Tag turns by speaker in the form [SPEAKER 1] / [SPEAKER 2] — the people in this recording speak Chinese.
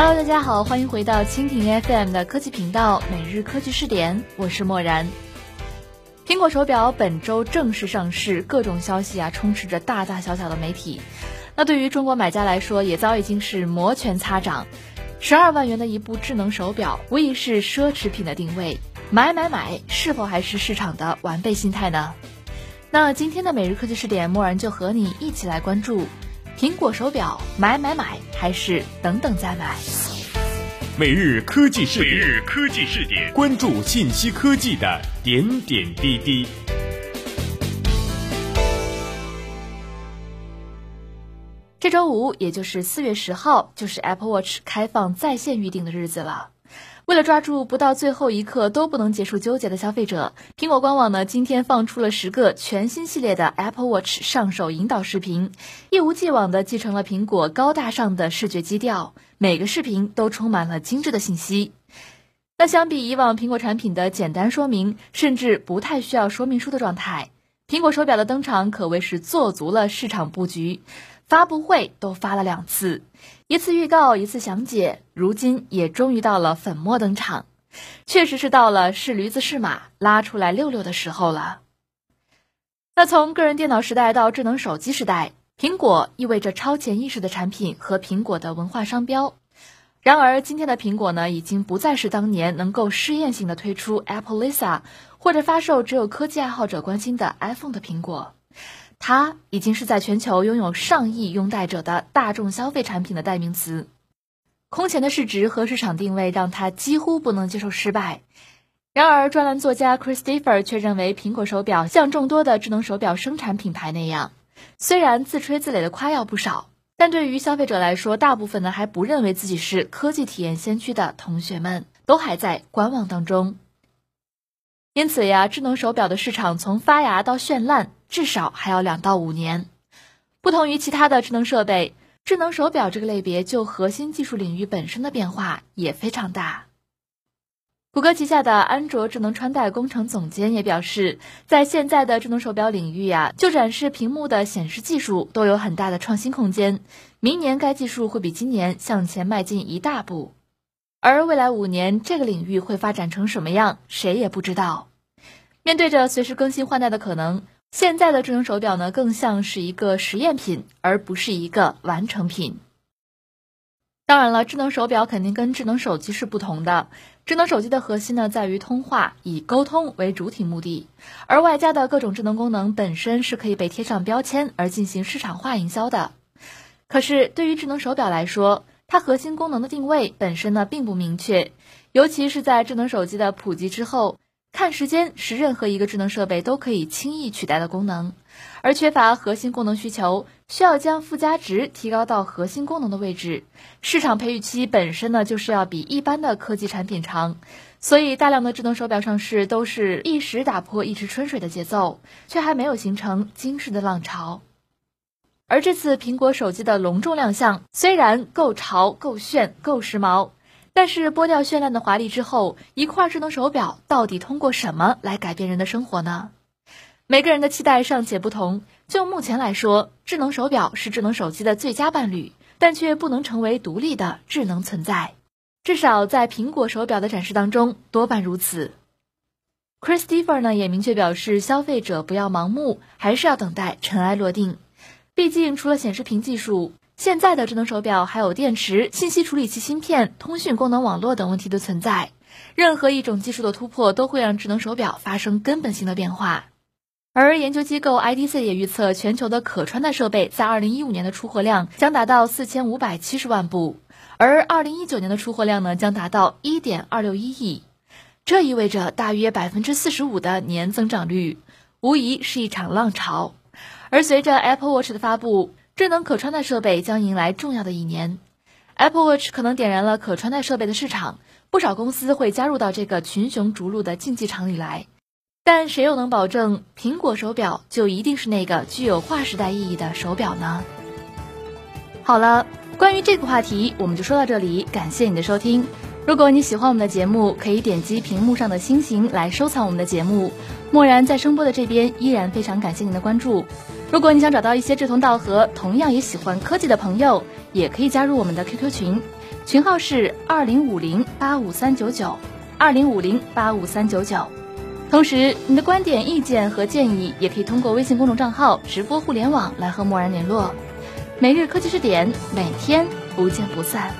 [SPEAKER 1] Hello，大家好，欢迎回到蜻蜓 FM 的科技频道每日科技视点，我是漠然。苹果手表本周正式上市，各种消息啊充斥着大大小小的媒体。那对于中国买家来说，也早已经是摩拳擦掌。十二万元的一部智能手表，无疑是奢侈品的定位。买买买，是否还是市场的完备心态呢？那今天的每日科技视点，默然就和你一起来关注。苹果手表买买买，还是等等再买？
[SPEAKER 2] 每日科技视点，每日科技视点，关注信息科技的点点滴滴。
[SPEAKER 1] 这周五，也就是四月十号，就是 Apple Watch 开放在线预订的日子了。为了抓住不到最后一刻都不能结束纠结的消费者，苹果官网呢今天放出了十个全新系列的 Apple Watch 上手引导视频，一如既往的继承了苹果高大上的视觉基调，每个视频都充满了精致的信息。那相比以往苹果产品的简单说明，甚至不太需要说明书的状态，苹果手表的登场可谓是做足了市场布局。发布会都发了两次，一次预告，一次详解，如今也终于到了粉墨登场，确实是到了是驴子是马拉出来溜溜的时候了。那从个人电脑时代到智能手机时代，苹果意味着超前意识的产品和苹果的文化商标。然而，今天的苹果呢，已经不再是当年能够试验性的推出 Apple Lisa 或者发售只有科技爱好者关心的 iPhone 的苹果。它已经是在全球拥有上亿拥戴者的大众消费产品的代名词，空前的市值和市场定位让它几乎不能接受失败。然而，专栏作家 Christopher 却认为，苹果手表像众多的智能手表生产品牌那样，虽然自吹自擂的夸耀不少，但对于消费者来说，大部分呢还不认为自己是科技体验先驱的同学们，都还在观望当中。因此呀，智能手表的市场从发芽到绚烂。至少还要两到五年。不同于其他的智能设备，智能手表这个类别就核心技术领域本身的变化也非常大。谷歌旗下的安卓智能穿戴工程总监也表示，在现在的智能手表领域呀，就展示屏幕的显示技术都有很大的创新空间。明年该技术会比今年向前迈进一大步，而未来五年这个领域会发展成什么样，谁也不知道。面对着随时更新换代的可能。现在的智能手表呢，更像是一个实验品，而不是一个完成品。当然了，智能手表肯定跟智能手机是不同的。智能手机的核心呢，在于通话，以沟通为主体目的，而外加的各种智能功能本身是可以被贴上标签而进行市场化营销的。可是，对于智能手表来说，它核心功能的定位本身呢，并不明确，尤其是在智能手机的普及之后。看时间是任何一个智能设备都可以轻易取代的功能，而缺乏核心功能需求，需要将附加值提高到核心功能的位置。市场培育期本身呢，就是要比一般的科技产品长，所以大量的智能手表上市都是一时打破一池春水的节奏，却还没有形成惊世的浪潮。而这次苹果手机的隆重亮相，虽然够潮、够炫、够时髦。但是剥掉绚烂的华丽之后，一块智能手表到底通过什么来改变人的生活呢？每个人的期待尚且不同。就目前来说，智能手表是智能手机的最佳伴侣，但却不能成为独立的智能存在。至少在苹果手表的展示当中，多半如此。Christopher 呢也明确表示，消费者不要盲目，还是要等待尘埃落定。毕竟，除了显示屏技术。现在的智能手表还有电池、信息处理器芯片、通讯功能网络等问题的存在。任何一种技术的突破都会让智能手表发生根本性的变化。而研究机构 IDC 也预测，全球的可穿戴设备在2015年的出货量将达到4570万部，而2019年的出货量呢将达到1.261亿。这意味着大约45%的年增长率，无疑是一场浪潮。而随着 Apple Watch 的发布，智能可穿戴设备将迎来重要的一年，Apple Watch 可能点燃了可穿戴设备的市场，不少公司会加入到这个群雄逐鹿的竞技场里来。但谁又能保证苹果手表就一定是那个具有划时代意义的手表呢？好了，关于这个话题，我们就说到这里，感谢你的收听。如果你喜欢我们的节目，可以点击屏幕上的星星来收藏我们的节目。默然在声波的这边依然非常感谢您的关注。如果你想找到一些志同道合、同样也喜欢科技的朋友，也可以加入我们的 QQ 群，群号是二零五零八五三九九二零五零八五三九九。同时，你的观点、意见和建议也可以通过微信公众账号“直播互联网”来和默然联络。每日科技视点，每天不见不散。